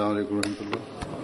अलैक् वरहमतुल्ला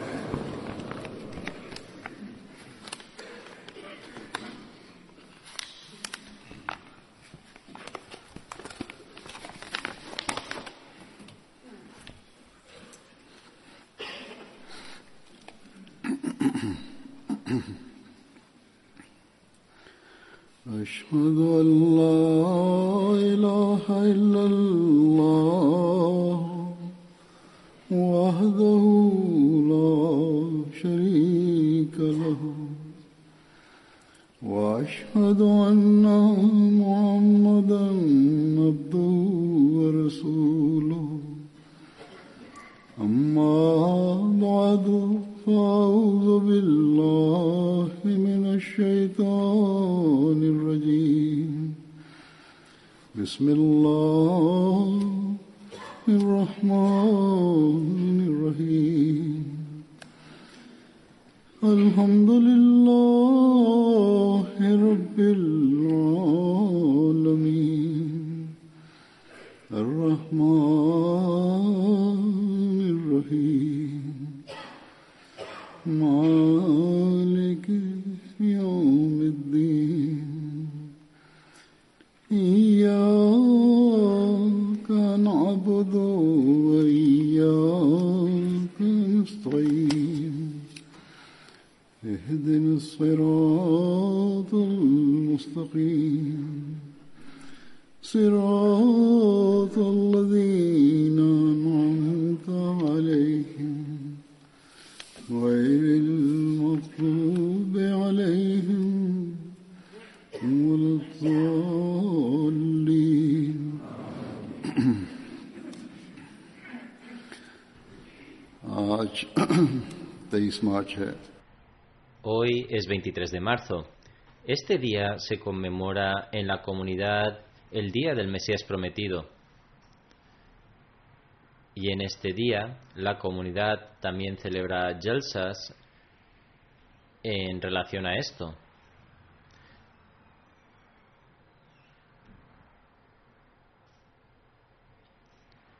صراط الذين 23 Hoy es 23 de marzo. Este día se conmemora en la comunidad el Día del Mesías Prometido. Y en este día la comunidad también celebra Jalsas en relación a esto.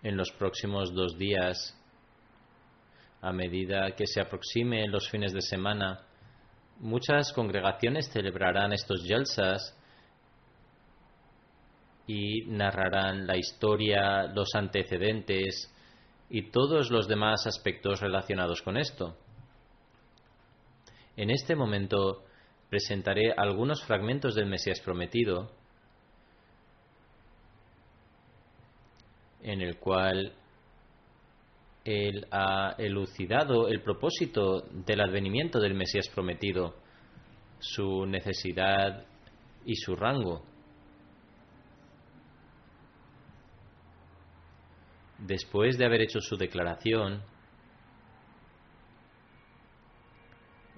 En los próximos dos días, a medida que se aproximen los fines de semana, muchas congregaciones celebrarán estos Jalsas y narrarán la historia, los antecedentes y todos los demás aspectos relacionados con esto. En este momento presentaré algunos fragmentos del Mesías prometido en el cual él ha elucidado el propósito del advenimiento del Mesías prometido, su necesidad y su rango. Después de haber hecho su declaración,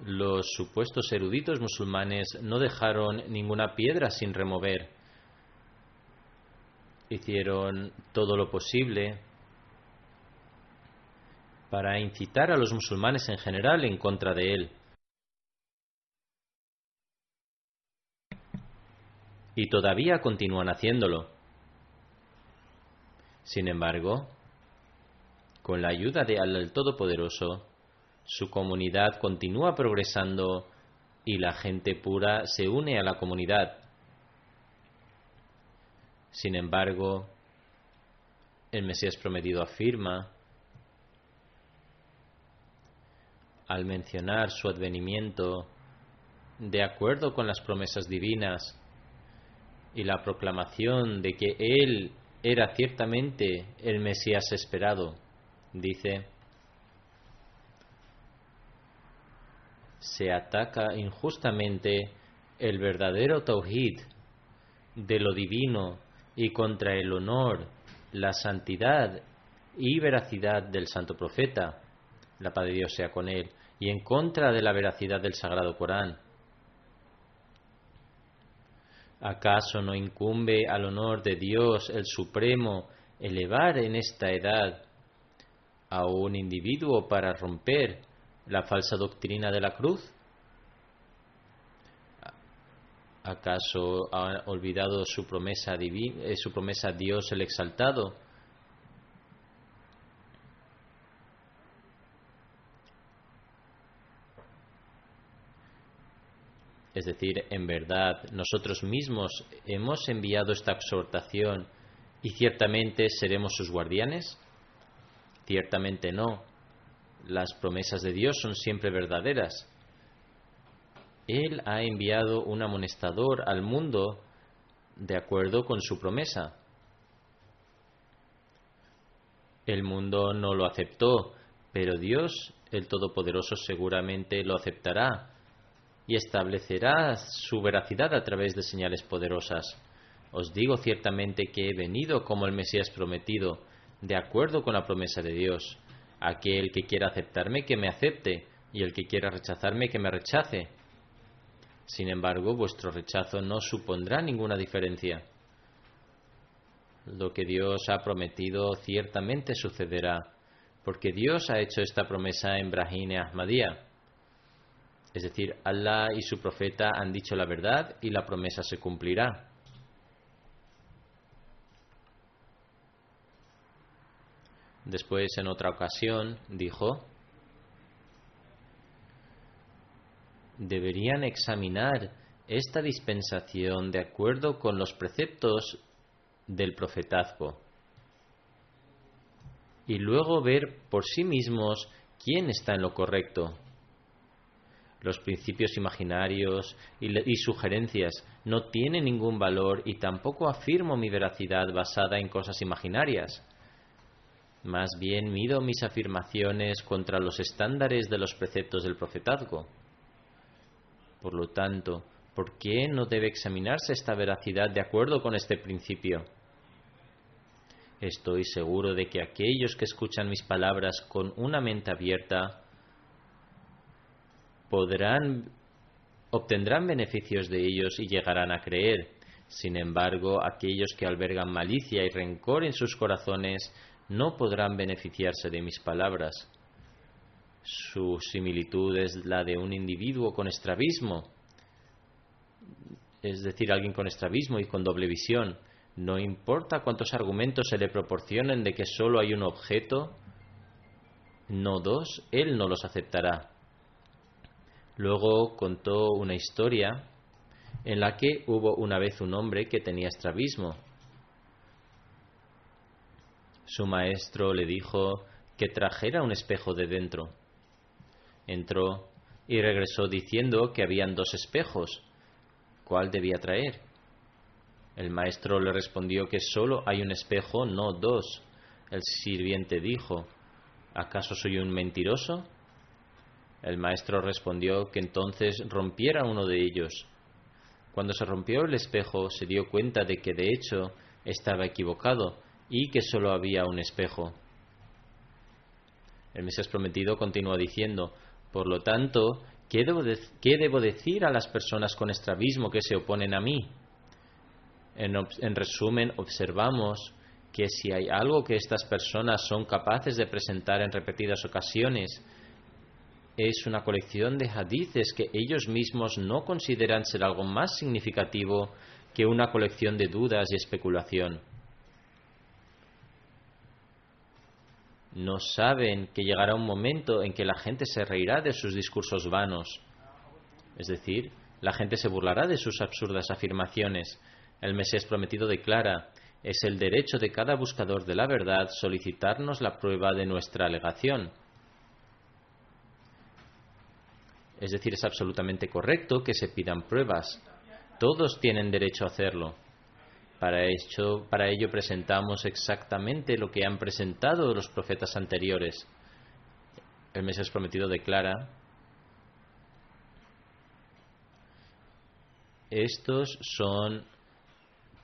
los supuestos eruditos musulmanes no dejaron ninguna piedra sin remover. Hicieron todo lo posible para incitar a los musulmanes en general en contra de él. Y todavía continúan haciéndolo. Sin embargo, con la ayuda de Allah el Todopoderoso, su comunidad continúa progresando y la gente pura se une a la comunidad. Sin embargo, el Mesías prometido afirma, al mencionar su advenimiento, de acuerdo con las promesas divinas y la proclamación de que Él era ciertamente el Mesías esperado, dice, se ataca injustamente el verdadero tauhid de lo divino y contra el honor, la santidad y veracidad del santo profeta, la paz de Dios sea con él, y en contra de la veracidad del sagrado Corán. ¿Acaso no incumbe al honor de Dios el Supremo elevar en esta edad a un individuo para romper la falsa doctrina de la cruz? ¿Acaso ha olvidado su promesa, divina, eh, su promesa a Dios el exaltado? Es decir, en verdad, nosotros mismos hemos enviado esta exhortación y ciertamente seremos sus guardianes. Ciertamente no. Las promesas de Dios son siempre verdaderas. Él ha enviado un amonestador al mundo de acuerdo con su promesa. El mundo no lo aceptó, pero Dios, el Todopoderoso, seguramente lo aceptará y establecerá su veracidad a través de señales poderosas. Os digo ciertamente que he venido como el Mesías prometido, de acuerdo con la promesa de Dios. Aquel que quiera aceptarme, que me acepte, y el que quiera rechazarme, que me rechace. Sin embargo, vuestro rechazo no supondrá ninguna diferencia. Lo que Dios ha prometido ciertamente sucederá, porque Dios ha hecho esta promesa en Brahim Ahmadiyya. Es decir, Allah y su profeta han dicho la verdad y la promesa se cumplirá. Después, en otra ocasión, dijo, deberían examinar esta dispensación de acuerdo con los preceptos del profetazgo y luego ver por sí mismos quién está en lo correcto. Los principios imaginarios y, sugerencias no tienen ningún valor y tampoco afirmo mi veracidad basada en cosas imaginarias. Más bien mido mis afirmaciones contra los estándares de los preceptos del profetazgo. Por lo tanto, ¿por qué no debe examinarse esta veracidad de acuerdo con este principio? Estoy seguro de que aquellos que escuchan mis palabras con una mente abierta podrán obtendrán beneficios de ellos y llegarán a creer. Sin embargo, aquellos que albergan malicia y rencor en sus corazones no podrán beneficiarse de mis palabras. Su similitud es la de un individuo con estrabismo, es decir, alguien con estrabismo y con doble visión. No importa cuántos argumentos se le proporcionen de que solo hay un objeto, no dos, él no los aceptará. Luego contó una historia en la que hubo una vez un hombre que tenía estrabismo. Su maestro le dijo que trajera un espejo de dentro. Entró y regresó diciendo que habían dos espejos. ¿Cuál debía traer? El maestro le respondió que solo hay un espejo, no dos. El sirviente dijo, ¿acaso soy un mentiroso? El maestro respondió que entonces rompiera uno de ellos. Cuando se rompió el espejo se dio cuenta de que de hecho estaba equivocado y que solo había un espejo. El Mesías prometido continúa diciendo, por lo tanto, ¿qué debo, ¿qué debo, decir a las personas con estrabismo que se oponen a mí? En resumen, observamos que si hay algo que estas personas son capaces de presentar en repetidas ocasiones, es una colección de hadices que ellos mismos no consideran ser algo más significativo que una colección de dudas y especulación. no saben que llegará un momento en que la gente se reirá de sus discursos vanos. Es decir, la gente se burlará de sus absurdas afirmaciones. El Mesías prometido declara, es el derecho de cada buscador de la verdad solicitarnos la prueba de nuestra alegación. Es decir, es absolutamente correcto que se pidan pruebas. Todos tienen derecho a hacerlo. Para, ello presentamos exactamente lo que han presentado los profetas anteriores. El Mesías prometido declara, estos son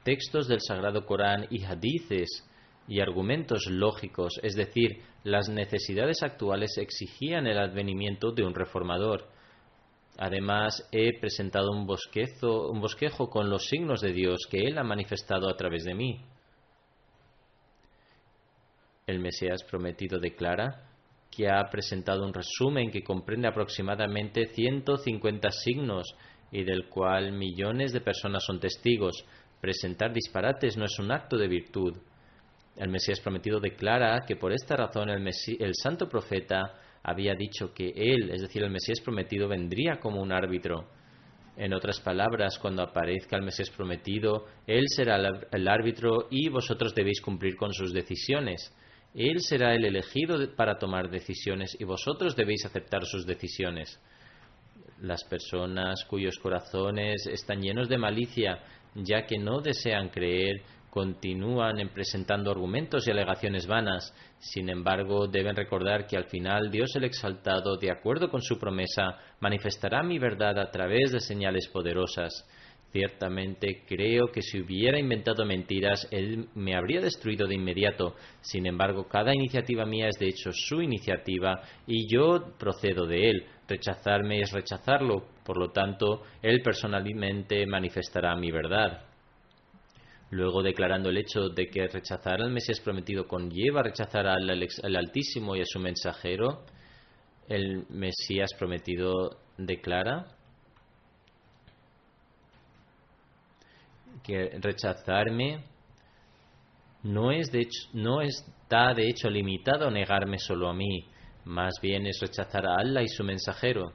textos del Sagrado Corán y hadices y argumentos lógicos, es decir, las necesidades actuales exigían el advenimiento de un reformador Además, he presentado un, un bosquejo con los signos de Dios que Él ha manifestado a través de mí. El Mesías prometido declara que ha presentado un resumen que comprende aproximadamente 150 signos y del cual millones de personas son testigos. Presentar disparates no es un acto de virtud. El Mesías prometido declara que por esta razón el, el santo profeta había dicho que él, es decir, el Mesías prometido, vendría como un árbitro. En otras palabras, cuando aparezca el Mesías prometido, Él será el árbitro y vosotros debéis cumplir con sus decisiones. Él será el elegido para tomar decisiones y vosotros debéis aceptar sus decisiones. Las personas cuyos corazones están llenos de malicia, ya que no desean creer, continúan en presentando argumentos y alegaciones vanas. Sin embargo, deben recordar que al final Dios el Exaltado, de acuerdo con su promesa, manifestará mi verdad a través de señales poderosas. Ciertamente creo que si hubiera inventado mentiras, él me habría destruido de inmediato. Sin embargo, cada iniciativa mía es de hecho su iniciativa y yo procedo de él. Rechazarme es rechazarlo. Por lo tanto, él personalmente manifestará mi verdad. Luego declarando el hecho de que rechazar al Mesías prometido conlleva rechazar al, al Altísimo y a su mensajero, el Mesías prometido declara que rechazarme no, es de hecho, no está de hecho limitado a negarme solo a mí, más bien es rechazar a Allah y su mensajero.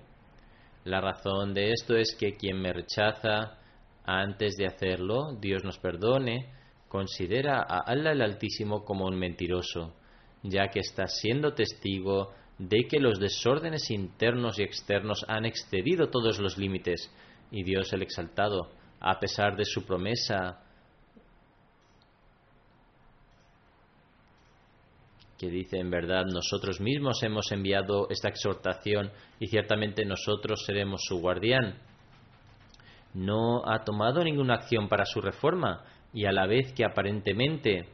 La razón de esto es que quien me rechaza antes de hacerlo, Dios nos perdone, considera a Allah el Altísimo como un mentiroso, ya que está siendo testigo de que los desórdenes internos y externos han excedido todos los límites, y Dios el Exaltado a pesar de su promesa que dice en verdad nosotros mismos hemos enviado esta exhortación y ciertamente nosotros seremos su guardián. No ha tomado ninguna acción para su reforma y a la vez que aparentemente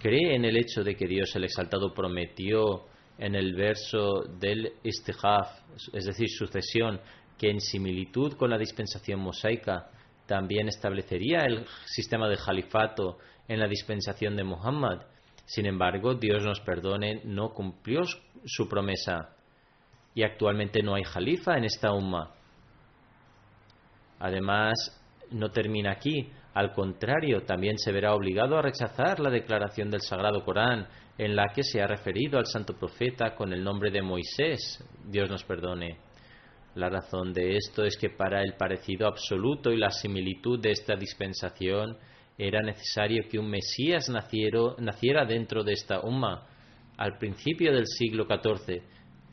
cree en el hecho de que Dios el Exaltado prometió en el verso del istihaf, es decir, sucesión, que en similitud con la dispensación mosaica también establecería el sistema de califato en la dispensación de Muhammad. Sin embargo, Dios nos perdone, no cumplió su promesa y actualmente no hay califa en esta umma. Además, no termina aquí. Al contrario, también se verá obligado a rechazar la declaración del Sagrado Corán en la que se ha referido al santo profeta con el nombre de Moisés. Dios nos perdone. La razón de esto es que para el parecido absoluto y la similitud de esta dispensación era necesario que un Mesías naciera dentro de esta umma al principio del siglo XIV,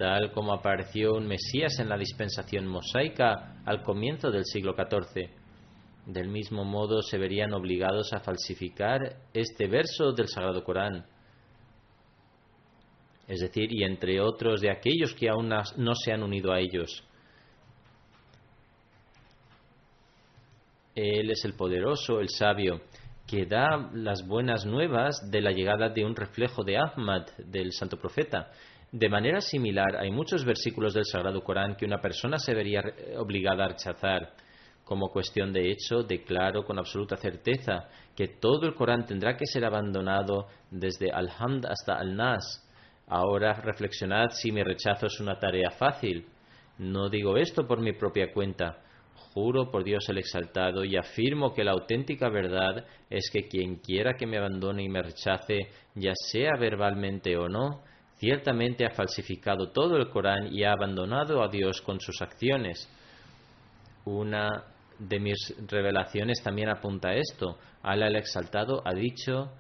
tal como apareció un Mesías en la dispensación mosaica al comienzo del siglo XIV. Del mismo modo se verían obligados a falsificar este verso del Sagrado Corán. Es decir, y entre otros de aquellos que aún no se han unido a ellos. Él es el poderoso, el sabio, que da las buenas nuevas de la llegada de un reflejo de Ahmad, del santo profeta. De manera similar, hay muchos versículos del Sagrado Corán que una persona se vería obligada a rechazar. Como cuestión de hecho, declaro con absoluta certeza que todo el Corán tendrá que ser abandonado desde Al-Hamd hasta Al-Nas. Ahora reflexionad si mi rechazo es una tarea fácil. No digo esto por mi propia cuenta, Juro por Dios el exaltado y afirmo que la auténtica verdad es que quien quiera que me abandone y me rechace, ya sea verbalmente o no, ciertamente ha falsificado todo el Corán y ha abandonado a Dios con sus acciones. Una de mis revelaciones también apunta a esto. Alá el exaltado ha dicho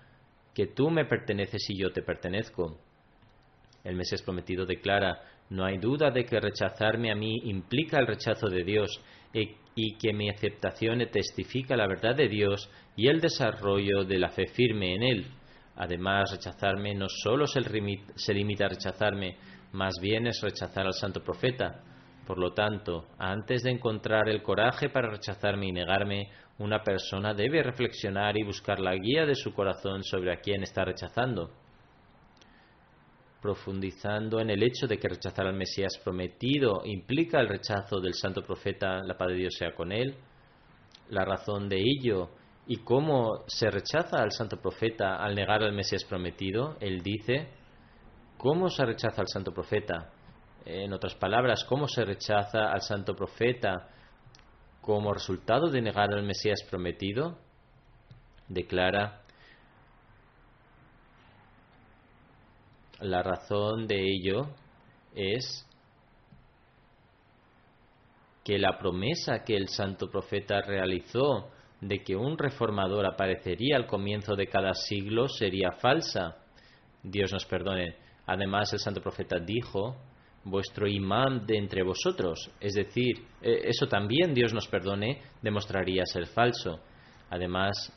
que tú me perteneces y yo te pertenezco. El Mesías prometido declara, no hay duda de que rechazarme a mí implica el rechazo de Dios y que mi aceptación testifica la verdad de Dios y el desarrollo de la fe firme en Él. Además, rechazarme no solo se, limita a rechazarme, más bien es rechazar al santo profeta. Por lo tanto, antes de encontrar el coraje para rechazarme y negarme, una persona debe reflexionar y buscar la guía de su corazón sobre a quién está rechazando profundizando en el hecho de que rechazar al Mesías prometido implica el rechazo del santo profeta, la paz de Dios sea con él, la razón de ello y cómo se rechaza al santo profeta al negar al Mesías prometido, él dice, ¿cómo se rechaza al santo profeta? En otras palabras, ¿cómo se rechaza al santo profeta como resultado de negar al Mesías prometido? Declara, La razón de ello es que la promesa que el santo profeta realizó de que un reformador aparecería al comienzo de cada siglo sería falsa. Dios nos perdone. Además, el santo profeta dijo, vuestro imán de entre vosotros, es decir, eh, eso también, Dios nos perdone, demostraría ser falso. Además,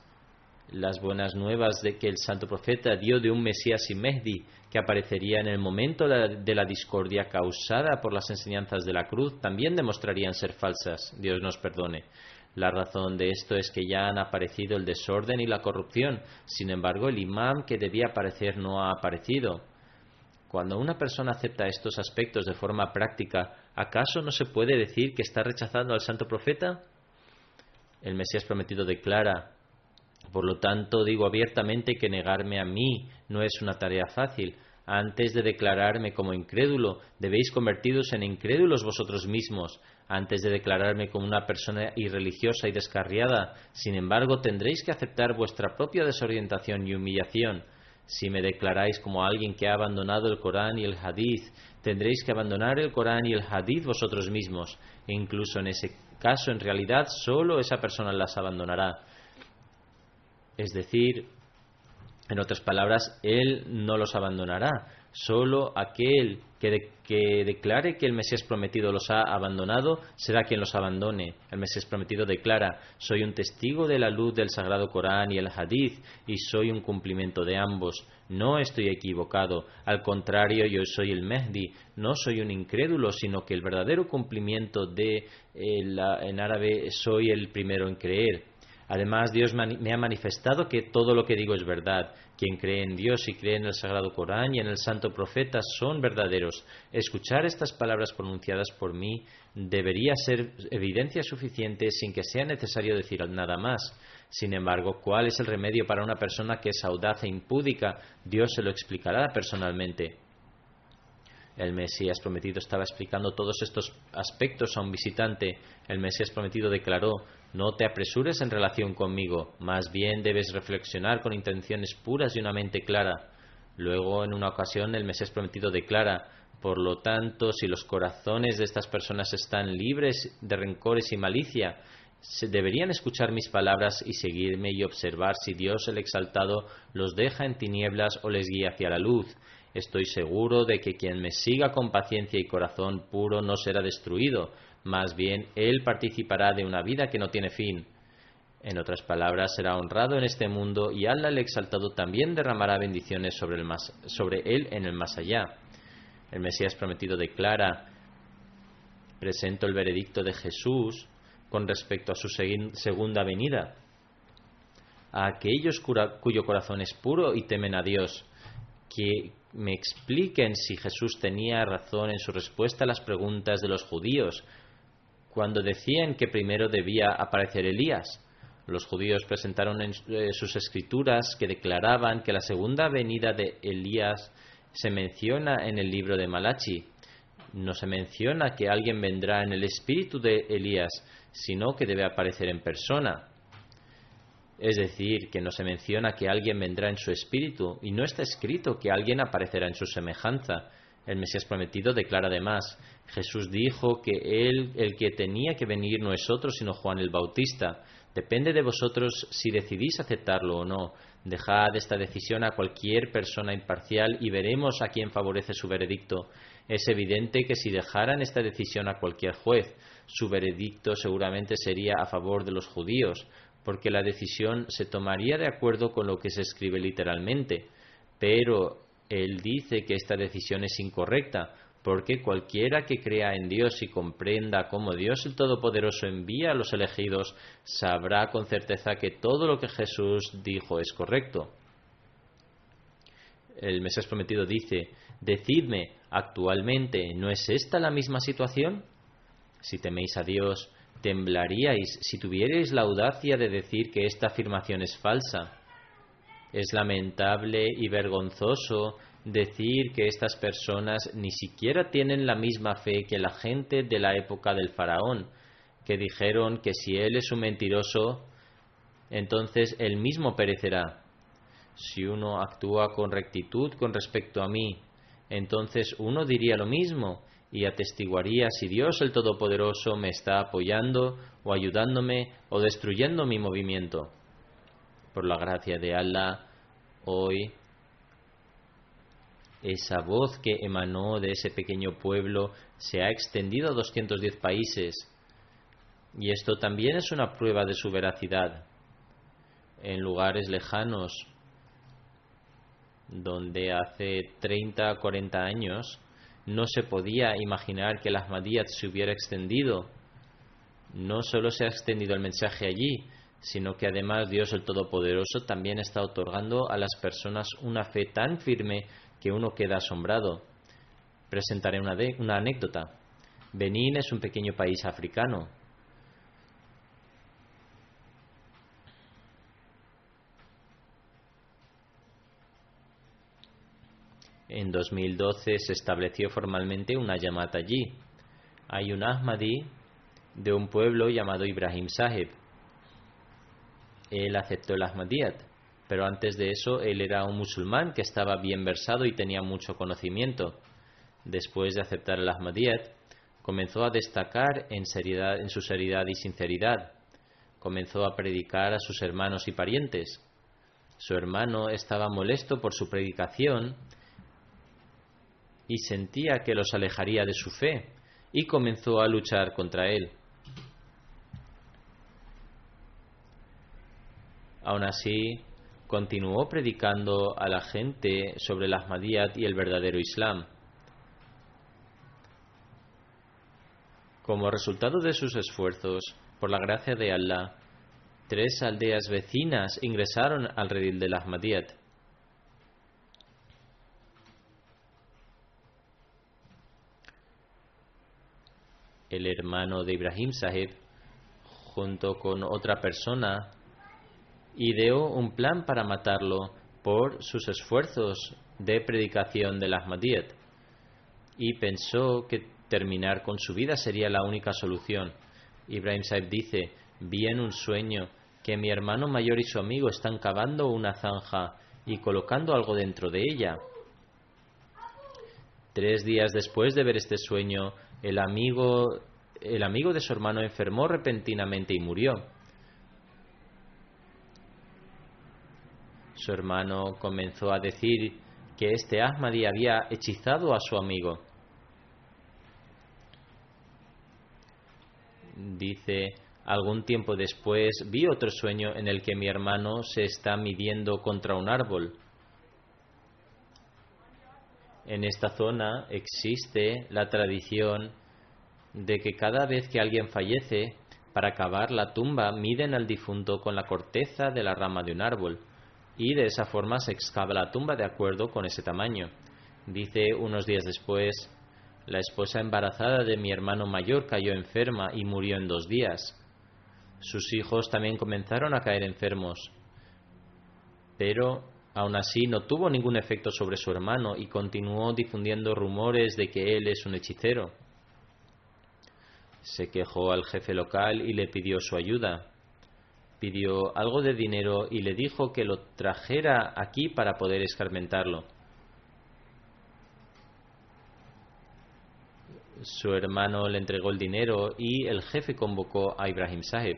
las buenas nuevas de que el santo profeta dio de un Mesías y Mehdi que aparecería en el momento de la discordia causada por las enseñanzas de la cruz también demostrarían ser falsas. Dios nos perdone. La razón de esto es que ya han aparecido el desorden y la corrupción. Sin embargo, el imán que debía aparecer no ha aparecido. Cuando una persona acepta estos aspectos de forma práctica, ¿acaso no se puede decir que está rechazando al santo profeta? El Mesías prometido declara, por lo tanto digo abiertamente que negarme a mí no es una tarea fácil. Antes de declararme como incrédulo, debéis convertiros en incrédulos vosotros mismos. Antes de declararme como una persona irreligiosa y descarriada, sin embargo, tendréis que aceptar vuestra propia desorientación y humillación. Si me declaráis como alguien que ha abandonado el Corán y el Hadith, tendréis que abandonar el Corán y el Hadith vosotros mismos. E incluso en ese caso, en realidad, solo esa persona las abandonará. Es decir, en otras palabras, Él no los abandonará. Solo aquel que, declare que el Mesías prometido los ha abandonado será quien los abandone. El Mesías prometido declara, soy un testigo de la luz del Sagrado Corán y el Hadith y soy un cumplimiento de ambos. No estoy equivocado. Al contrario, yo soy el Mehdi. No soy un incrédulo, sino que el verdadero cumplimiento de eh, en árabe soy el primero en creer. Además, Dios me ha manifestado que todo lo que digo es verdad. Quien cree en Dios y cree en el Sagrado Corán y en el Santo Profeta son verdaderos. Escuchar estas palabras pronunciadas por mí debería ser evidencia suficiente sin que sea necesario decir nada más. Sin embargo, ¿cuál es el remedio para una persona que es audaz e impúdica? Dios se lo explicará personalmente. El Mesías prometido estaba explicando todos estos aspectos a un visitante. El Mesías prometido declaró, no te apresures en relación conmigo, más bien debes reflexionar con intenciones puras y una mente clara. Luego, en una ocasión, el Mesías prometido declara, por lo tanto, si los corazones de estas personas están libres de rencores y malicia, se deberían escuchar mis palabras y seguirme y observar si Dios el exaltado los deja en tinieblas o les guía hacia la luz. Estoy seguro de que quien me siga con paciencia y corazón puro no será destruido, más bien él participará de una vida que no tiene fin. En otras palabras, será honrado en este mundo y Allah el exaltado también derramará bendiciones sobre, el sobre él en el más allá. El Mesías prometido declara, presento el veredicto de Jesús con respecto a su segunda venida. A aquellos cuyo corazón es puro y temen a Dios, que me expliquen si Jesús tenía razón en su respuesta a las preguntas de los judíos cuando decían que primero debía aparecer Elías. Los judíos presentaron en eh, sus escrituras que declaraban que la segunda venida de Elías se menciona en el libro de Malachi. No se menciona que alguien vendrá en el espíritu de Elías, sino que debe aparecer en persona. Es decir, que no se menciona que alguien vendrá en su espíritu y no está escrito que alguien aparecerá en su semejanza. El Mesías prometido declara además, Jesús dijo que él, el que tenía que venir no es otro sino Juan el Bautista. Depende de vosotros si decidís aceptarlo o no. Dejad esta decisión a cualquier persona imparcial y veremos a quién favorece su veredicto. Es evidente que si dejaran esta decisión a cualquier juez, su veredicto seguramente sería a favor de los judíos, porque la decisión se tomaría de acuerdo con lo que se escribe literalmente. Pero él dice que esta decisión es incorrecta, porque cualquiera que crea en Dios y comprenda cómo Dios el Todopoderoso envía a los elegidos, sabrá con certeza que todo lo que Jesús dijo es correcto. El Mesías prometido dice, decidme, actualmente, ¿no es esta la misma situación? Si teméis a Dios, temblaríais si tuvierais la audacia de decir que esta afirmación es falsa. Es lamentable y vergonzoso decir que estas personas ni siquiera tienen la misma fe que la gente de la época del faraón, que dijeron que si él es un mentiroso, entonces él mismo perecerá. Si uno actúa con rectitud con respecto a mí, entonces uno diría lo mismo y atestiguaría si Dios el Todopoderoso me está apoyando o ayudándome o destruyendo mi movimiento. Por la gracia de Allah, hoy esa voz que emanó de ese pequeño pueblo se ha extendido a 210 países y esto también es una prueba de su veracidad. En lugares lejanos, donde hace 30, 40 años no se podía imaginar que el Ahmadiyyat se hubiera extendido. No solo se ha extendido el mensaje allí, sino que además Dios el Todopoderoso también está otorgando a las personas una fe tan firme que uno queda asombrado. Presentaré una, una anécdota. Benín es un pequeño país africano, En 2012 se estableció formalmente una llamada allí. Hay un Ahmadi de un pueblo llamado Ibrahim Sahib. Él aceptó el Ahmadiyat, pero antes de eso él era un musulmán que estaba bien versado y tenía mucho conocimiento. Después de aceptar el Ahmadiyat, comenzó a destacar en, seriedad, en su seriedad y sinceridad. Comenzó a predicar a sus hermanos y parientes. Su hermano estaba molesto por su predicación y sentía que los alejaría de su fe y comenzó a luchar contra él. Aún así, continuó predicando a la gente sobre el Ahmadiyyat y el verdadero Islam. Como resultado de sus esfuerzos, por la gracia de Allah, tres aldeas vecinas ingresaron al redil del Ahmadiyyat. el hermano de Ibrahim Sahib, junto con otra persona, ideó un plan para matarlo por sus esfuerzos de predicación del Ahmadiyyat y pensó que terminar con su vida sería la única solución. Ibrahim Sahib dice, vi en un sueño que mi hermano mayor y su amigo están cavando una zanja y colocando algo dentro de ella. Tres días después de ver este sueño, el amigo, el amigo de su hermano enfermó repentinamente y murió. Su hermano comenzó a decir que este Ahmadi había hechizado a su amigo. Dice, algún tiempo después vi otro sueño en el que mi hermano se está midiendo contra un árbol. En esta zona existe la tradición de que cada vez que alguien fallece, para cavar la tumba miden al difunto con la corteza de la rama de un árbol y de esa forma se excava la tumba de acuerdo con ese tamaño. Dice unos días después, la esposa embarazada de mi hermano mayor cayó enferma y murió en dos días. Sus hijos también comenzaron a caer enfermos, pero Aún así, no tuvo ningún efecto sobre su hermano y continuó difundiendo rumores de que él es un hechicero. Se quejó al jefe local y le pidió su ayuda. Pidió algo de dinero y le dijo que lo trajera aquí para poder escarmentarlo. Su hermano le entregó el dinero y el jefe convocó a Ibrahim Sahib.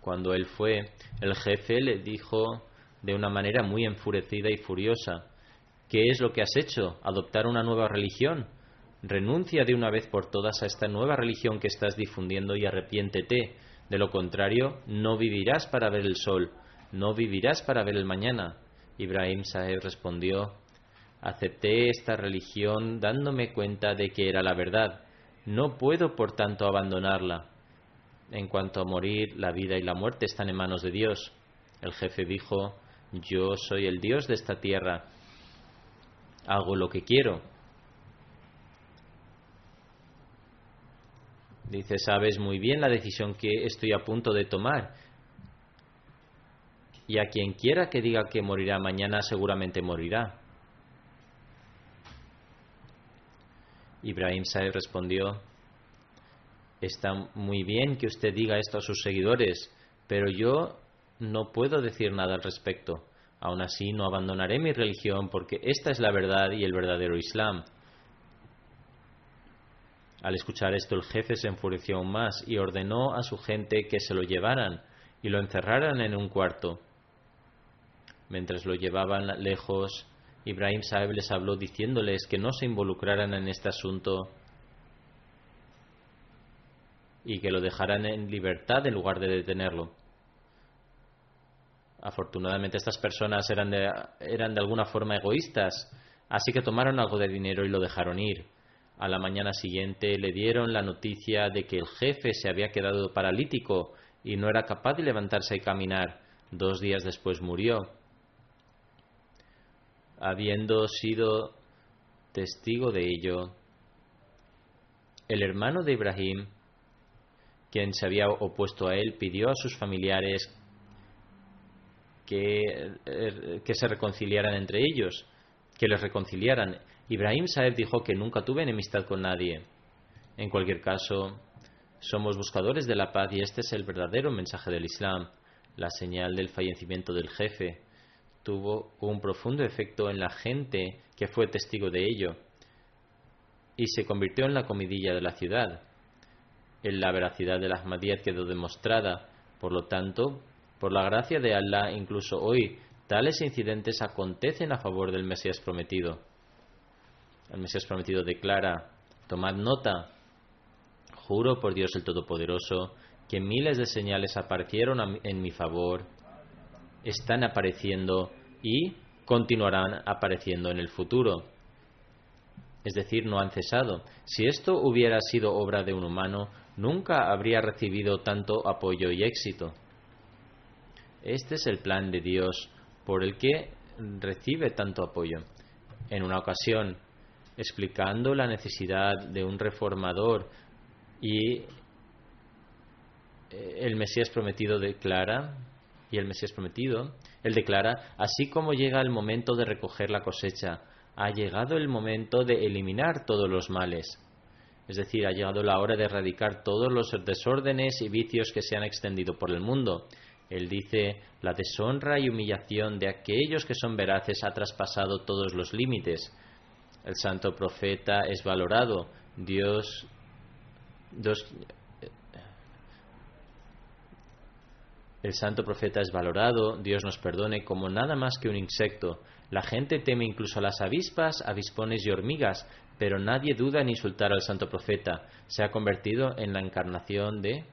Cuando él fue, el jefe le dijo de una manera muy enfurecida y furiosa, ¿qué es lo que has hecho? ¿Adoptar una nueva religión? Renuncia de una vez por todas a esta nueva religión que estás difundiendo y arrepiéntete. De lo contrario, no vivirás para ver el sol, no vivirás para ver el mañana. Ibrahim Saheb respondió, acepté esta religión dándome cuenta de que era la verdad. No puedo, por tanto, abandonarla. En cuanto a morir, la vida y la muerte están en manos de Dios. El jefe dijo, yo soy el Dios de esta tierra, hago lo que quiero. Dice, sabes muy bien la decisión que estoy a punto de tomar. Y a quien quiera que diga que morirá mañana, seguramente morirá. Ibrahim Saeb respondió, Está muy bien que usted diga esto a sus seguidores, pero yo no puedo decir nada al respecto. Aún así, no abandonaré mi religión porque esta es la verdad y el verdadero Islam. Al escuchar esto, el jefe se enfureció aún más y ordenó a su gente que se lo llevaran y lo encerraran en un cuarto. Mientras lo llevaban lejos, Ibrahim Saeb les habló diciéndoles que no se involucraran en este asunto y que lo dejaran en libertad en lugar de detenerlo. Afortunadamente estas personas eran de, eran de alguna forma egoístas, así que tomaron algo de dinero y lo dejaron ir. A la mañana siguiente le dieron la noticia de que el jefe se había quedado paralítico y no era capaz de levantarse y caminar. Dos días después murió. Habiendo sido testigo de ello, el hermano de Ibrahim, quien se había opuesto a él, pidió a sus familiares que, eh, que se reconciliaran entre ellos, que les reconciliaran. Ibrahim Saeb dijo que nunca tuve enemistad con nadie. En cualquier caso, somos buscadores de la paz y este es el verdadero mensaje del Islam. La señal del fallecimiento del jefe tuvo un profundo efecto en la gente que fue testigo de ello y se convirtió en la comidilla de la ciudad. En la veracidad de la Ahmadiyyat quedó demostrada, por lo tanto, por la gracia de Allah, incluso hoy, tales incidentes acontecen a favor del Mesías prometido. El Mesías prometido declara, tomad nota, juro por Dios el Todopoderoso, que miles de señales aparecieron en mi favor, están apareciendo y continuarán apareciendo en el futuro. Es decir, no han cesado. Si esto hubiera sido obra de un humano, nunca habría recibido tanto apoyo y éxito. Este es el plan de Dios por el que recibe tanto apoyo. En una ocasión, explicando la necesidad de un reformador y eh, el Mesías prometido declara, y el Mesías prometido, él declara, así como llega el momento de recoger la cosecha, ha llegado el momento de eliminar todos los males. Es decir, ha llegado la hora de erradicar todos los desórdenes y vicios que se han extendido por el mundo. Él dice, la deshonra y humillación de aquellos que son veraces ha traspasado todos los límites. El santo profeta es valorado. Dios, el santo profeta es valorado, Dios nos perdone, como nada más que un insecto. La gente teme incluso a las avispas, avispones y hormigas, pero nadie duda en insultar al santo profeta. Se ha convertido en la encarnación de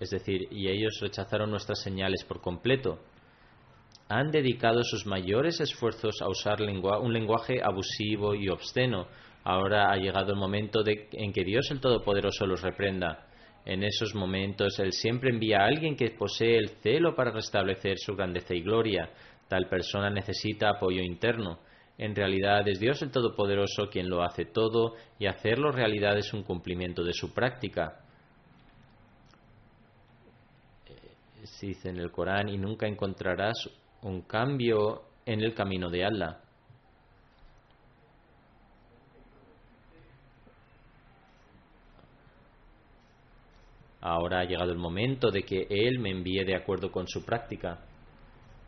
es decir, y ellos rechazaron nuestras señales por completo. Han dedicado sus mayores esfuerzos a usar un lenguaje abusivo y obsceno. Ahora ha llegado el momento en que Dios el Todopoderoso los reprenda. En esos momentos Él siempre envía a alguien que posee el celo para restablecer su grandeza y gloria. Tal persona necesita apoyo interno. En realidad es Dios el Todopoderoso quien lo hace todo y hacerlo realidad es un cumplimiento de su práctica. se dice en el Corán, y nunca encontrarás un cambio en el camino de Allah. Ahora ha llegado el momento de que Él me envíe de acuerdo con su práctica.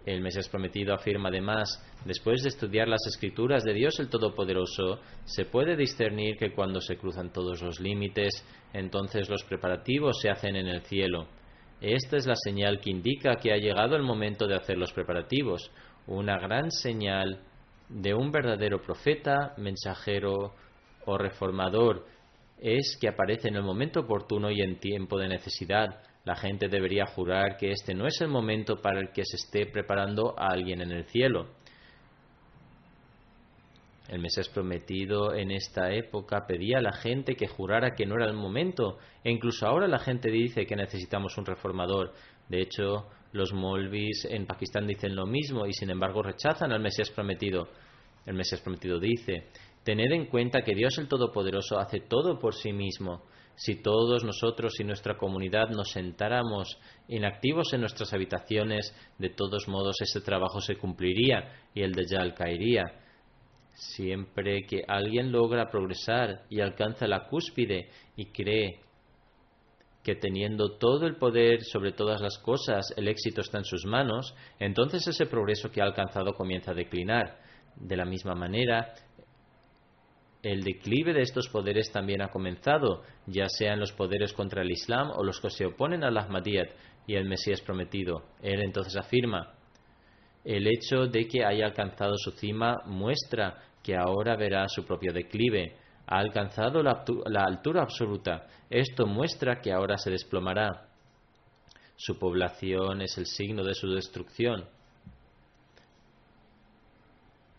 El Mesías prometido afirma además, después de estudiar las escrituras de Dios el Todopoderoso, se puede discernir que cuando se cruzan todos los límites, entonces los preparativos se hacen en el cielo. Esta es la señal que indica que ha llegado el momento de hacer los preparativos, una gran señal de un verdadero profeta, mensajero o reformador es que aparece en el momento oportuno y en tiempo de necesidad. La gente debería jurar que este no es el momento para el que se esté preparando a alguien en el cielo. El Mesías prometido en esta época pedía a la gente que jurara que no era el momento, e incluso ahora la gente dice que necesitamos un reformador. De hecho, los Molvis en Pakistán dicen lo mismo y sin embargo rechazan al Mesías prometido. El Mesías prometido dice, tened en cuenta que Dios el Todopoderoso hace todo por sí mismo. Si todos nosotros y nuestra comunidad nos sentáramos inactivos en nuestras habitaciones, de todos modos ese trabajo se cumpliría y el de Yal caería. Siempre que alguien logra progresar y alcanza la cúspide y cree que teniendo todo el poder sobre todas las cosas, el éxito está en sus manos, entonces ese progreso que ha alcanzado comienza a declinar. De la misma manera, el declive de estos poderes también ha comenzado, ya sean los poderes contra el Islam o los que se oponen al Ahmadiyyat y el Mesías prometido. Él entonces afirma, el hecho de que haya alcanzado su cima muestra que ahora verá su propio declive. Ha alcanzado la, altura absoluta. Esto muestra que ahora se desplomará. Su población es el signo de su destrucción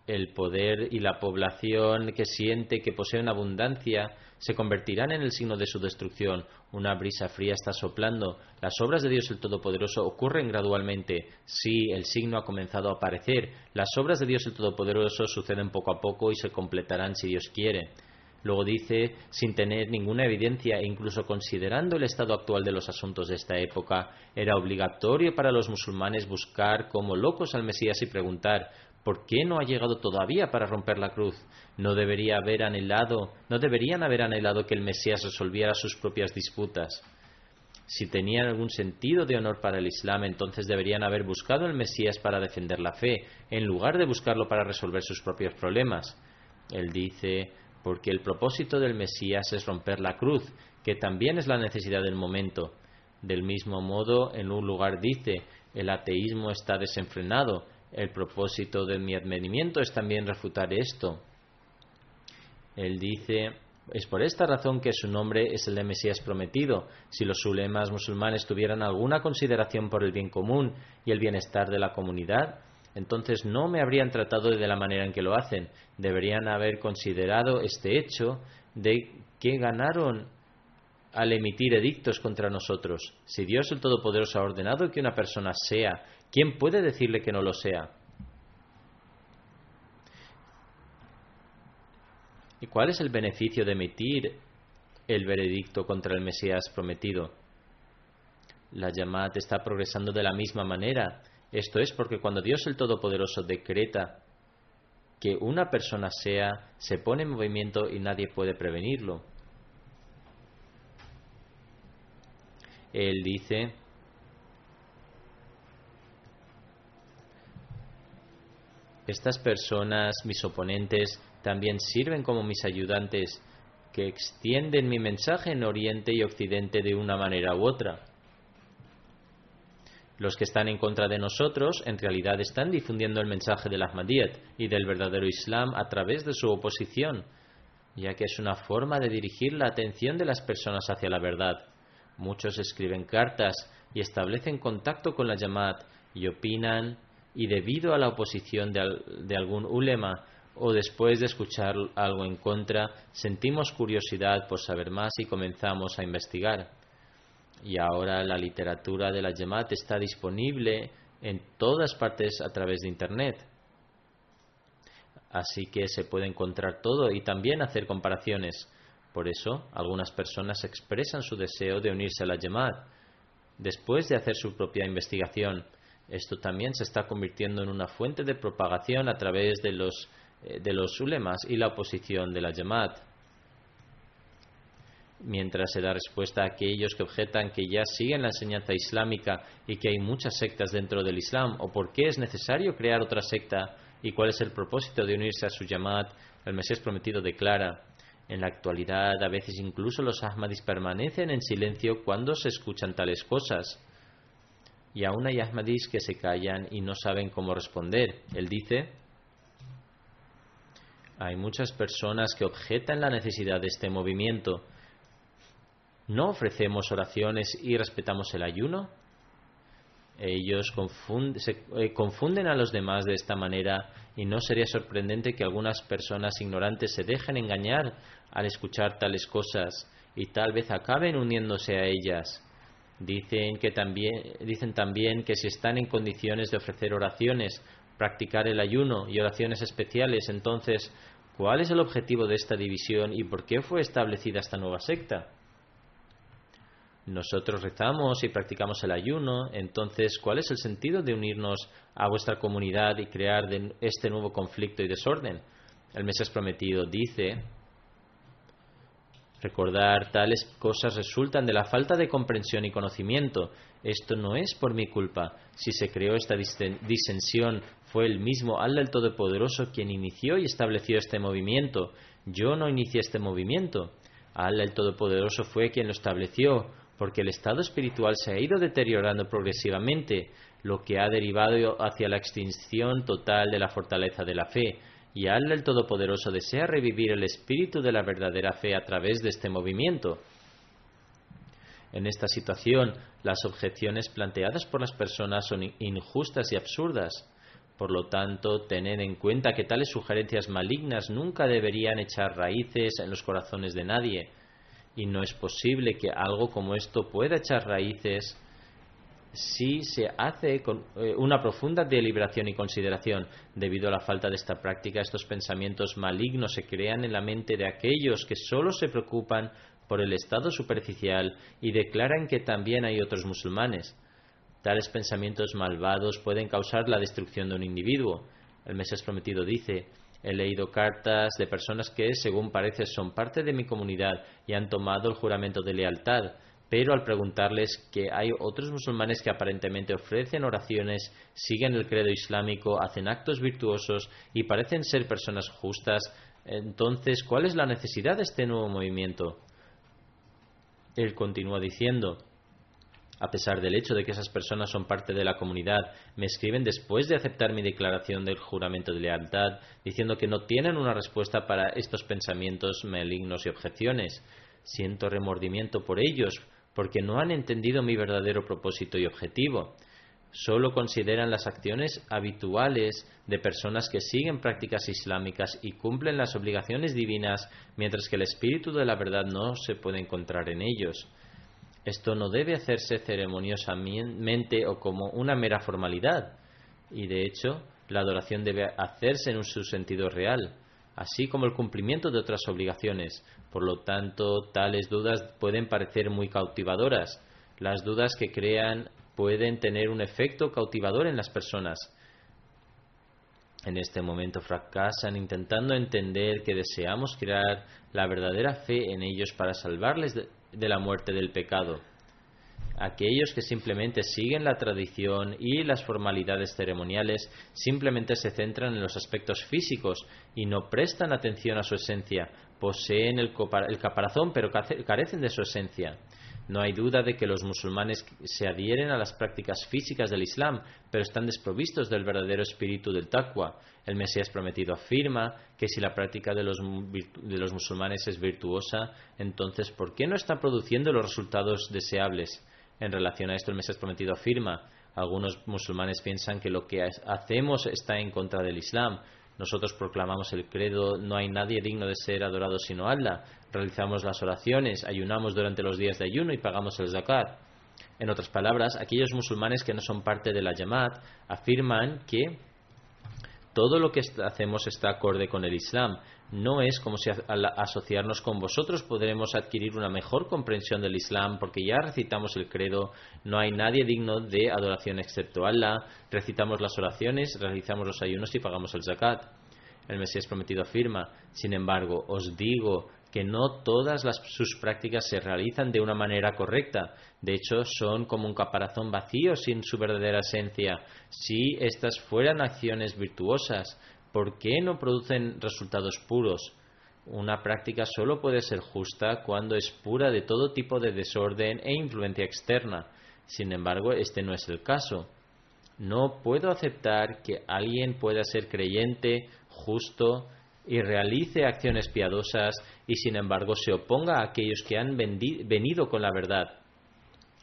el poder y la población que siente que poseen abundancia se convertirán en el signo de su destrucción. Una brisa fría está soplando. Las obras de Dios el Todopoderoso ocurren gradualmente. Sí, el signo ha comenzado a aparecer. Las obras de Dios el Todopoderoso suceden poco a poco y se completarán si Dios quiere. Luego dice, sin tener ninguna evidencia e incluso considerando el estado actual de los asuntos de esta época, era obligatorio para los musulmanes buscar como locos al Mesías y preguntar, ¿Por qué no ha llegado todavía para romper la cruz? No debería haber anhelado, no deberían haber anhelado que el Mesías resolviera sus propias disputas. Si tenían algún sentido de honor para el Islam, entonces deberían haber buscado el Mesías para defender la fe, en lugar de buscarlo para resolver sus propios problemas. Él dice, porque el propósito del Mesías es romper la cruz, que también es la necesidad del momento. Del mismo modo, en un lugar dice, el ateísmo está desenfrenado, el propósito de mi advenimiento es también refutar esto. Él dice, es por esta razón que su nombre es el de Mesías prometido. Si los ulemas musulmanes tuvieran alguna consideración por el bien común y el bienestar de la comunidad, entonces no me habrían tratado de la manera en que lo hacen. Deberían haber considerado este hecho de que ganaron al emitir edictos contra nosotros. Si Dios el Todopoderoso ha ordenado que una persona sea ¿Quién puede decirle que no lo sea? ¿Y cuál es el beneficio de emitir el veredicto contra el Mesías prometido? La llamada está progresando de la misma manera. Esto es porque cuando Dios el Todopoderoso decreta que una persona sea, se pone en movimiento y nadie puede prevenirlo. Él dice, Estas personas, mis oponentes, también sirven como mis ayudantes que extienden mi mensaje en Oriente y Occidente de una manera u otra. Los que están en contra de nosotros en realidad están difundiendo el mensaje del Ahmadiyyat y del verdadero Islam a través de su oposición, ya que es una forma de dirigir la atención de las personas hacia la verdad. Muchos escriben cartas y establecen contacto con la Yamat y opinan y debido a la oposición de, algún ulema o después de escuchar algo en contra, sentimos curiosidad por saber más y comenzamos a investigar. Y ahora la literatura de la Yemat está disponible en todas partes a través de Internet. Así que se puede encontrar todo y también hacer comparaciones. Por eso, algunas personas expresan su deseo de unirse a la Yemat después de hacer su propia investigación esto también se está convirtiendo en una fuente de propagación a través de los, eh, de los ulemas y la oposición de la Jamaat. Mientras se da respuesta a aquellos que objetan que ya siguen la enseñanza islámica y que hay muchas sectas dentro del Islam, o por qué es necesario crear otra secta y cuál es el propósito de unirse a su Jamaat, el Mesías prometido declara. En la actualidad, a veces incluso los Ahmadis permanecen en silencio cuando se escuchan tales cosas y aún hay Ahmadis que se callan y no saben cómo responder. Él dice, hay muchas personas que objetan la necesidad de este movimiento. ¿No ofrecemos oraciones y respetamos el ayuno? Ellos eh, confunden a los demás de esta manera y no sería sorprendente que algunas personas ignorantes se dejen engañar al escuchar tales cosas y tal vez acaben uniéndose a ellas. Dicen, que también, dicen también que si están en condiciones de ofrecer oraciones, practicar el ayuno y oraciones especiales, entonces, ¿cuál es el objetivo de esta división y por qué fue establecida esta nueva secta? Nosotros rezamos y practicamos el ayuno, entonces, ¿cuál es el sentido de unirnos a vuestra comunidad y crear este nuevo conflicto y desorden? El Mesías prometido dice Recordar tales cosas resultan de la falta de comprensión y conocimiento. Esto no es por mi culpa. Si se creó esta disensión, fue el mismo Allah el Todopoderoso quien inició y estableció este movimiento. Yo no inicié este movimiento. Allah el Todopoderoso fue quien lo estableció, porque el estado espiritual se ha ido deteriorando progresivamente, lo que ha derivado hacia la extinción total de la fortaleza de la fe y Allah el Todopoderoso desea revivir el espíritu de la verdadera fe a través de este movimiento. En esta situación, las objeciones planteadas por las personas son injustas y absurdas. Por lo tanto, tened en cuenta que tales sugerencias malignas nunca deberían echar raíces en los corazones de nadie, y no es posible que algo como esto pueda echar raíces si se hace con eh, una profunda deliberación y consideración. Debido a la falta de esta práctica, estos pensamientos malignos se crean en la mente de aquellos que solo se preocupan por el estado superficial y declaran que también hay otros musulmanes. Tales pensamientos malvados pueden causar la destrucción de un individuo. El Mesías prometido dice, He leído cartas de personas que, según parece, son parte de mi comunidad y han tomado el juramento de lealtad pero al preguntarles que hay otros musulmanes que aparentemente ofrecen oraciones, siguen el credo islámico, hacen actos virtuosos y parecen ser personas justas, entonces, ¿cuál es la necesidad de este nuevo movimiento? Él continúa diciendo, a pesar del hecho de que esas personas son parte de la comunidad, me escriben después de aceptar mi declaración del juramento de lealtad, diciendo que no tienen una respuesta para estos pensamientos malignos y objeciones. Siento remordimiento por ellos, porque no han entendido mi verdadero propósito y objetivo. Solo consideran las acciones habituales de personas que siguen prácticas islámicas y cumplen las obligaciones divinas, mientras que el espíritu de la verdad no se puede encontrar en ellos. Esto no debe hacerse ceremoniosamente o como una mera formalidad, y de hecho, la adoración debe hacerse en su sentido real así como el cumplimiento de otras obligaciones. Por lo tanto, tales dudas pueden parecer muy cautivadoras. Las dudas que crean pueden tener un efecto cautivador en las personas. En este momento fracasan intentando entender que deseamos crear la verdadera fe en ellos para salvarles de, la muerte del pecado. Aquellos que simplemente siguen la tradición y las formalidades ceremoniales simplemente se centran en los aspectos físicos y no prestan atención a su esencia. Poseen el, caparazón pero carecen de su esencia. No hay duda de que los musulmanes se adhieren a las prácticas físicas del Islam, pero están desprovistos del verdadero espíritu del taqwa. El Mesías prometido afirma que si la práctica de los, de los musulmanes es virtuosa, entonces ¿por qué no está produciendo los resultados deseables? En relación a esto, el Mesías prometido afirma, algunos musulmanes piensan que lo que hacemos está en contra del Islam. Nosotros proclamamos el credo, no hay nadie digno de ser adorado sino Allah. Realizamos las oraciones, ayunamos durante los días de ayuno y pagamos el zakat. En otras palabras, aquellos musulmanes que no son parte de la Yamat afirman que todo lo que hacemos está acorde con el Islam. No es como si al asociarnos con vosotros podremos adquirir una mejor comprensión del Islam porque ya recitamos el credo, no hay nadie digno de adoración excepto Allah, recitamos las oraciones, realizamos los ayunos y pagamos el zakat. El Mesías prometido afirma, sin embargo, os digo que no todas sus prácticas se realizan de una manera correcta. De hecho, son como un caparazón vacío sin su verdadera esencia. Si estas fueran acciones virtuosas, ¿por qué no producen resultados puros? Una práctica solo puede ser justa cuando es pura de todo tipo de desorden e influencia externa. Sin embargo, este no es el caso. No puedo aceptar que alguien pueda ser creyente, justo, y realice acciones piadosas y sin embargo se oponga a aquellos que han venido con la verdad.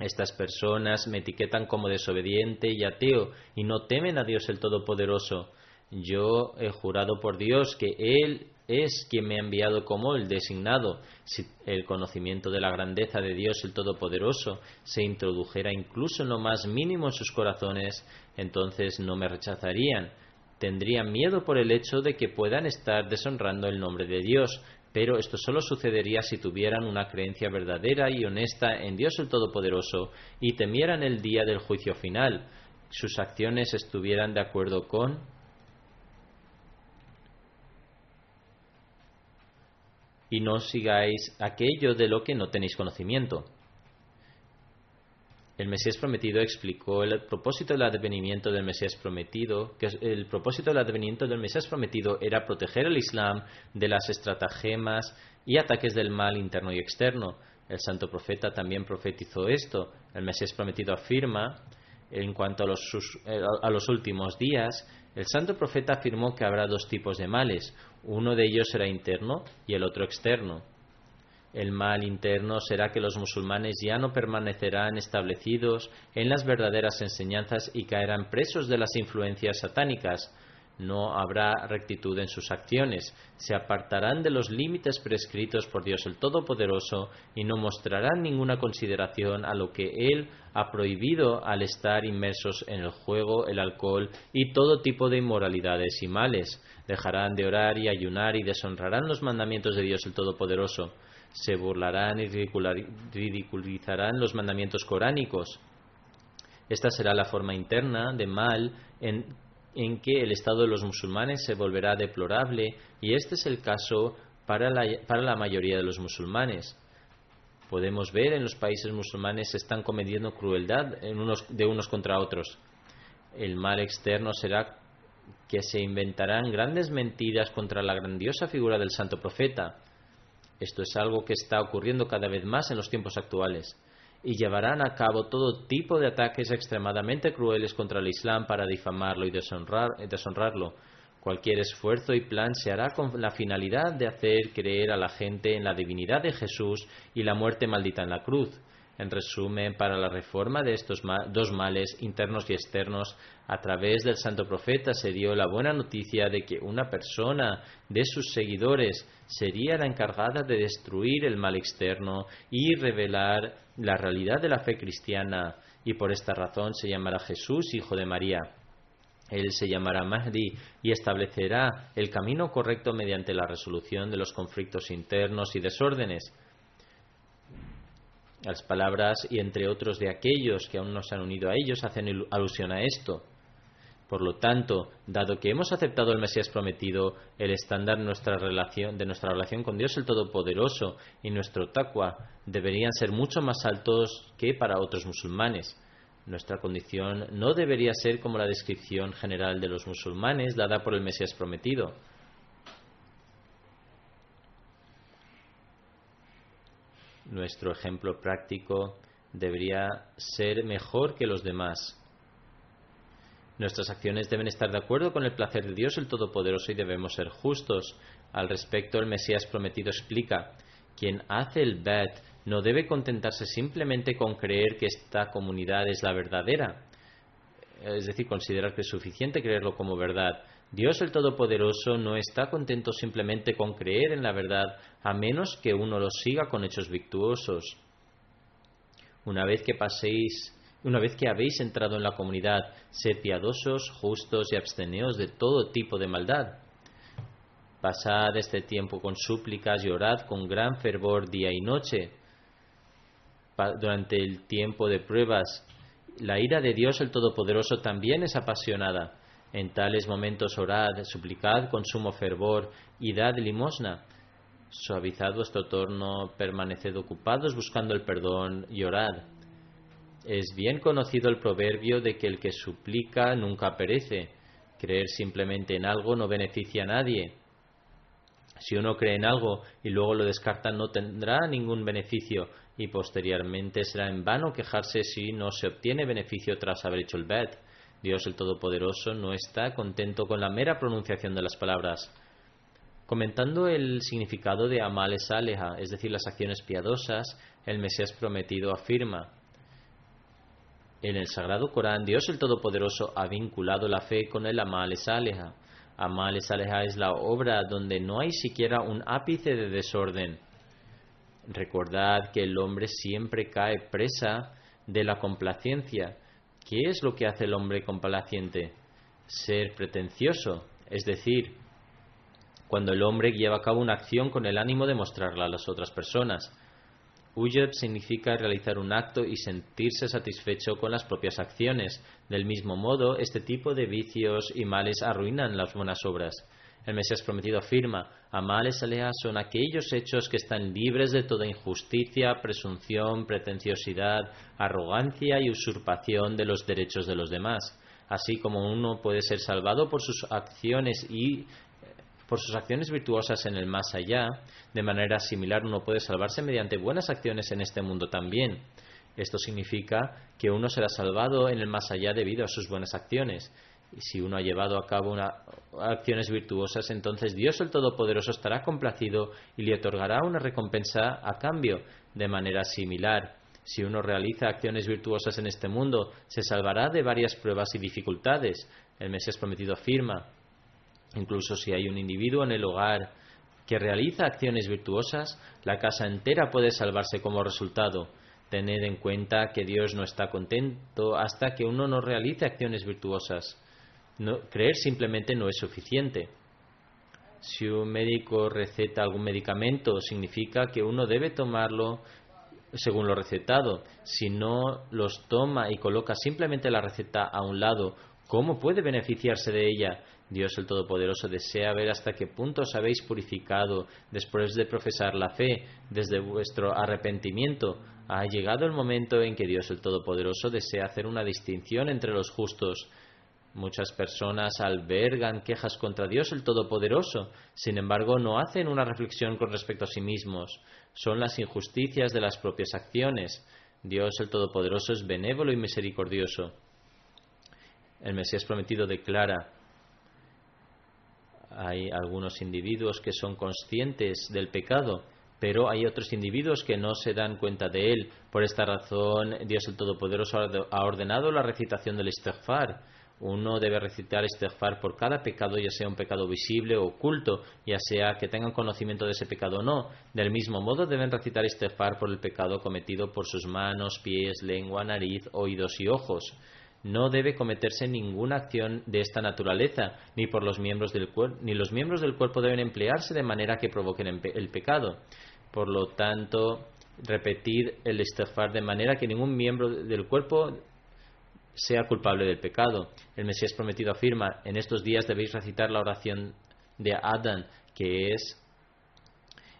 Estas personas me etiquetan como desobediente y ateo y no temen a Dios el Todopoderoso. Yo he jurado por Dios que Él es quien me ha enviado como el designado. Si el conocimiento de la grandeza de Dios el Todopoderoso se introdujera incluso en lo más mínimo en sus corazones, entonces no me rechazarían tendrían miedo por el hecho de que puedan estar deshonrando el nombre de Dios, pero esto solo sucedería si tuvieran una creencia verdadera y honesta en Dios el Todopoderoso y temieran el día del juicio final, sus acciones estuvieran de acuerdo con y no sigáis aquello de lo que no tenéis conocimiento. El Mesías prometido explicó el propósito del advenimiento del Mesías prometido, que el propósito del advenimiento del Mesías prometido era proteger el Islam de las estratagemas y ataques del mal interno y externo. El santo profeta también profetizó esto. El Mesías prometido afirma, en cuanto a los, eh, a los últimos días, el santo profeta afirmó que habrá dos tipos de males. Uno de ellos será interno y el otro externo. El mal interno será que los musulmanes ya no permanecerán establecidos en las verdaderas enseñanzas y caerán presos de las influencias satánicas. No habrá rectitud en sus acciones, se apartarán de los límites prescritos por Dios el Todopoderoso y no mostrarán ninguna consideración a lo que Él ha prohibido al estar inmersos en el juego, el alcohol y todo tipo de inmoralidades y males. Dejarán de orar y ayunar y deshonrarán los mandamientos de Dios el Todopoderoso se burlarán y ridiculizarán los mandamientos coránicos. Esta será la forma interna de mal en, que el estado de los musulmanes se volverá deplorable y este es el caso para la, para la mayoría de los musulmanes. Podemos ver en los países musulmanes se están cometiendo crueldad de unos contra otros. El mal externo será que se inventarán grandes mentiras contra la grandiosa figura del santo profeta esto es algo que está ocurriendo cada vez más en los tiempos actuales y llevarán a cabo todo tipo de ataques extremadamente crueles contra el Islam para difamarlo y deshonrarlo. Cualquier esfuerzo y plan se hará con la finalidad de hacer creer a la gente en la divinidad de Jesús y la muerte maldita en la cruz. En resumen, para la reforma de estos dos males, internos y externos, a través del santo profeta se dio la buena noticia de que una persona de sus seguidores sería la encargada de destruir el mal externo y revelar la realidad de la fe cristiana, y por esta razón se llamará Jesús, hijo de María. Él se llamará Mahdi y establecerá el camino correcto mediante la resolución de los conflictos internos y desórdenes las palabras y entre otros de aquellos que aún no se han unido a ellos hacen alusión a esto. Por lo tanto, dado que hemos aceptado el Mesías prometido, el estándar nuestra relación, de nuestra relación con Dios el Todopoderoso y nuestro taqwa deberían ser mucho más altos que para otros musulmanes. Nuestra condición no debería ser como la descripción general de los musulmanes dada por el Mesías prometido. Nuestro ejemplo práctico debería ser mejor que los demás. Nuestras acciones deben estar de acuerdo con el placer de Dios el Todopoderoso y debemos ser justos. Al respecto, el Mesías prometido explica, quien hace el bet no debe contentarse simplemente con creer que esta comunidad es la verdadera, es decir, considerar que es suficiente creerlo como verdad, Dios el Todopoderoso no está contento simplemente con creer en la verdad, a menos que uno lo siga con hechos virtuosos. Una vez que paséis, una vez que habéis entrado en la comunidad, sed piadosos, justos y absteneos de todo tipo de maldad. Pasad este tiempo con súplicas y orad con gran fervor día y noche. durante el tiempo de pruebas, la ira de Dios el Todopoderoso también es apasionada en tales momentos orad, suplicad con sumo fervor y dad limosna. Suavizad vuestro torno, permaneced ocupados buscando el perdón y orad. Es bien conocido el proverbio de que el que suplica nunca perece. Creer simplemente en algo no beneficia a nadie. Si uno cree en algo y luego lo descarta, no tendrá ningún beneficio y posteriormente será en vano quejarse si no se obtiene beneficio tras haber hecho el bet. Dios el Todopoderoso no está contento con la mera pronunciación de las palabras. Comentando el significado de Amal Aleja, es decir, las acciones piadosas, el Mesías prometido afirma, en el Sagrado Corán, Dios el Todopoderoso ha vinculado la fe con el Amal Aleja. Amal Aleja es la obra donde no hay siquiera un ápice de desorden. Recordad que el hombre siempre cae presa de la complacencia ¿Qué es lo que hace el hombre complaciente? Ser pretencioso, es decir, cuando el hombre lleva a cabo una acción con el ánimo de mostrarla a las otras personas. Ujeb significa realizar un acto y sentirse satisfecho con las propias acciones. Del mismo modo, este tipo de vicios y males arruinan las buenas obras. El Mesías prometido afirma, Amales Alea son aquellos hechos que están libres de toda injusticia, presunción, pretenciosidad, arrogancia y usurpación de los derechos de los demás. Así como uno puede ser salvado por sus acciones y por sus acciones virtuosas en el más allá, de manera similar uno puede salvarse mediante buenas acciones en este mundo también. Esto significa que uno será salvado en el más allá debido a sus buenas acciones. Si uno ha llevado a cabo acciones virtuosas, entonces Dios el Todopoderoso estará complacido y le otorgará una recompensa a cambio. De manera similar, si uno realiza acciones virtuosas en este mundo, se salvará de varias pruebas y dificultades. El Mesías prometido afirma, incluso si hay un individuo en el hogar que realiza acciones virtuosas, la casa entera puede salvarse como resultado. Tened en cuenta que Dios no está contento hasta que uno no realice acciones virtuosas. Creer simplemente no es suficiente. Si un médico receta algún medicamento, significa que uno debe tomarlo según lo recetado. Si no los toma y coloca simplemente la receta a un lado, ¿cómo puede beneficiarse de ella? Dios el Todopoderoso desea ver hasta qué punto os habéis purificado después de profesar la fe, desde vuestro arrepentimiento. Ha llegado el momento en que Dios el Todopoderoso desea hacer una distinción entre los justos. Muchas personas albergan quejas contra Dios el Todopoderoso, sin embargo no hacen una reflexión con respecto a sí mismos. Son las injusticias de las propias acciones. Dios el Todopoderoso es benévolo y misericordioso. El Mesías prometido declara, hay algunos individuos que son conscientes del pecado, pero hay otros individuos que no se dan cuenta de él. Por esta razón, Dios el Todopoderoso ha ordenado la recitación del istighfar. Uno debe recitar istighfar por cada pecado, ya sea un pecado visible o oculto, ya sea que tengan conocimiento de ese pecado o no. Del mismo modo, deben recitar istighfar por el pecado cometido por sus manos, pies, lengua, nariz, oídos y ojos no debe cometerse ninguna acción de esta naturaleza, ni por los miembros del cuerpo, ni los miembros del cuerpo deben emplearse de manera que provoquen el pecado. Por lo tanto, repetir el istighfar de manera que ningún miembro del cuerpo sea culpable del pecado. El Mesías prometido afirma, en estos días debéis recitar la oración de Adán, que es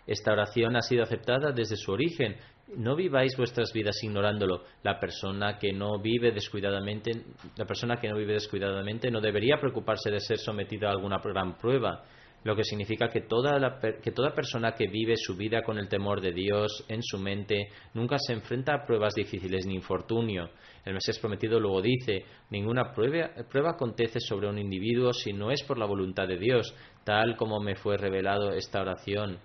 esta oración ha sido aceptada desde su origen, no viváis vuestras vidas ignorándolo. La persona que no vive descuidadamente, la persona que no vive descuidadamente no debería preocuparse de ser sometida a alguna gran prueba, lo que significa que toda, que toda persona que vive su vida con el temor de Dios en su mente nunca se enfrenta a pruebas difíciles ni infortunio. El Mesías prometido luego dice, ninguna prueba, prueba acontece sobre un individuo si no es por la voluntad de Dios, tal como me fue revelado esta oración.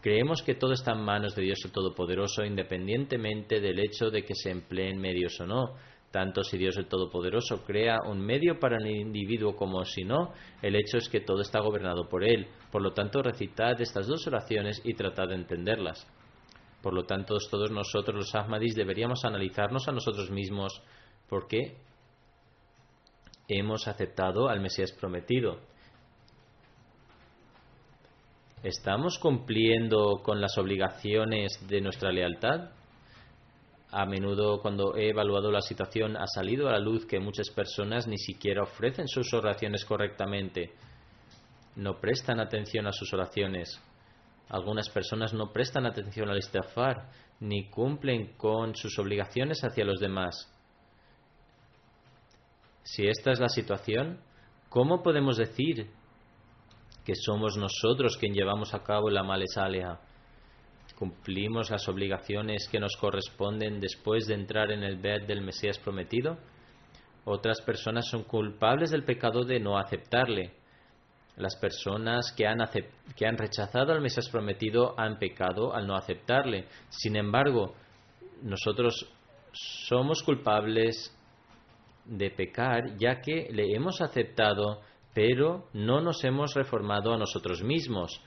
Creemos que todo está en manos de Dios el Todopoderoso, independientemente del hecho de que se empleen medios o no. Tanto si Dios el Todopoderoso crea un medio para el individuo como si no, el hecho es que todo está gobernado por Él. Por lo tanto, recitad estas dos oraciones y tratad de entenderlas. Por lo tanto, todos nosotros los Ahmadis deberíamos analizarnos a nosotros mismos porque hemos aceptado al Mesías prometido. ¿Estamos cumpliendo con las obligaciones de nuestra lealtad? A menudo cuando he evaluado la situación ha salido a la luz que muchas personas ni siquiera ofrecen sus oraciones correctamente. No prestan atención a sus oraciones. Algunas personas no prestan atención al istighfar ni cumplen con sus obligaciones hacia los demás. Si esta es la situación, ¿cómo podemos decir que somos nosotros quien llevamos a cabo la malesalea. ¿Cumplimos las obligaciones que nos corresponden después de entrar en el bed del Mesías prometido? Otras personas son culpables del pecado de no aceptarle. Las personas que han, que han rechazado al Mesías prometido han pecado al no aceptarle. Sin embargo, nosotros somos culpables de pecar ya que le hemos aceptado pero no nos hemos reformado a nosotros mismos.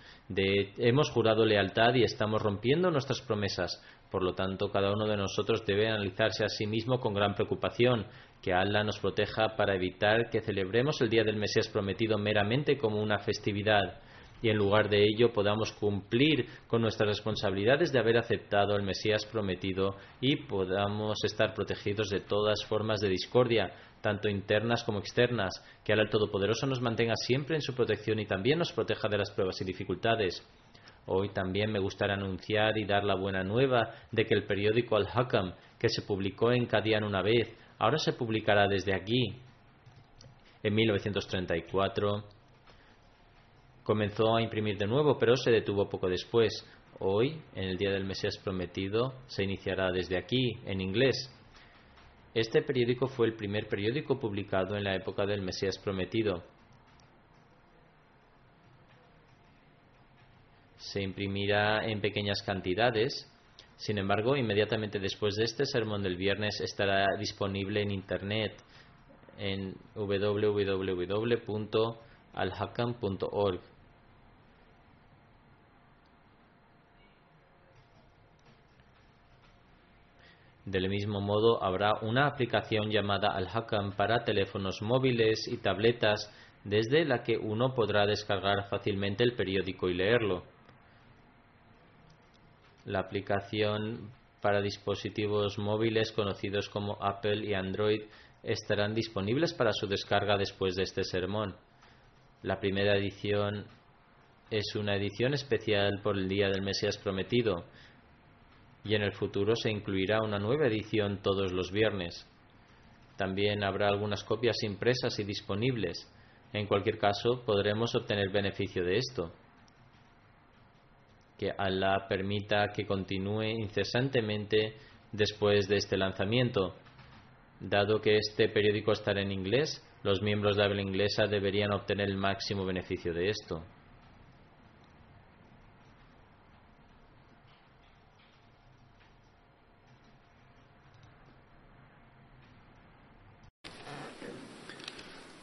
Hemos jurado lealtad y estamos rompiendo nuestras promesas. Por lo tanto, cada uno de nosotros debe analizarse a sí mismo con gran preocupación. Que Allah nos proteja para evitar que celebremos el día del Mesías prometido meramente como una festividad. Y en lugar de ello podamos cumplir con nuestras responsabilidades de haber aceptado el Mesías prometido y podamos estar protegidos de todas formas de discordia, tanto internas como externas, que al Todopoderoso nos mantenga siempre en su protección y también nos proteja de las pruebas y dificultades. Hoy también me gustaría anunciar y dar la buena nueva de que el periódico Al-Hakam, que se publicó en Kadian una vez, ahora se publicará desde aquí. En 1934 comenzó a imprimir de nuevo, pero se detuvo poco después. Hoy, en el Día del Mesías Prometido, se iniciará desde aquí, en inglés. Este periódico fue el primer periódico publicado en la época del Mesías Prometido. Se imprimirá en pequeñas cantidades. Sin embargo, inmediatamente después de este sermón del viernes estará disponible en Internet en www.alhakam.org. Del mismo modo, habrá una aplicación llamada Al-Hakam para teléfonos móviles y tabletas desde la que uno podrá descargar fácilmente el periódico y leerlo. La aplicación para dispositivos móviles conocidos como Apple y Android estarán disponibles para su descarga después de este sermón. La primera edición es una edición especial por el Día del Mesías Prometido y en el futuro se incluirá una nueva edición todos los viernes. También habrá algunas copias impresas y disponibles. En cualquier caso, podremos obtener beneficio de esto. Que Allah permita que continúe incesantemente después de este lanzamiento. Dado que este periódico estará en inglés, los miembros de habla inglesa deberían obtener el máximo beneficio de esto.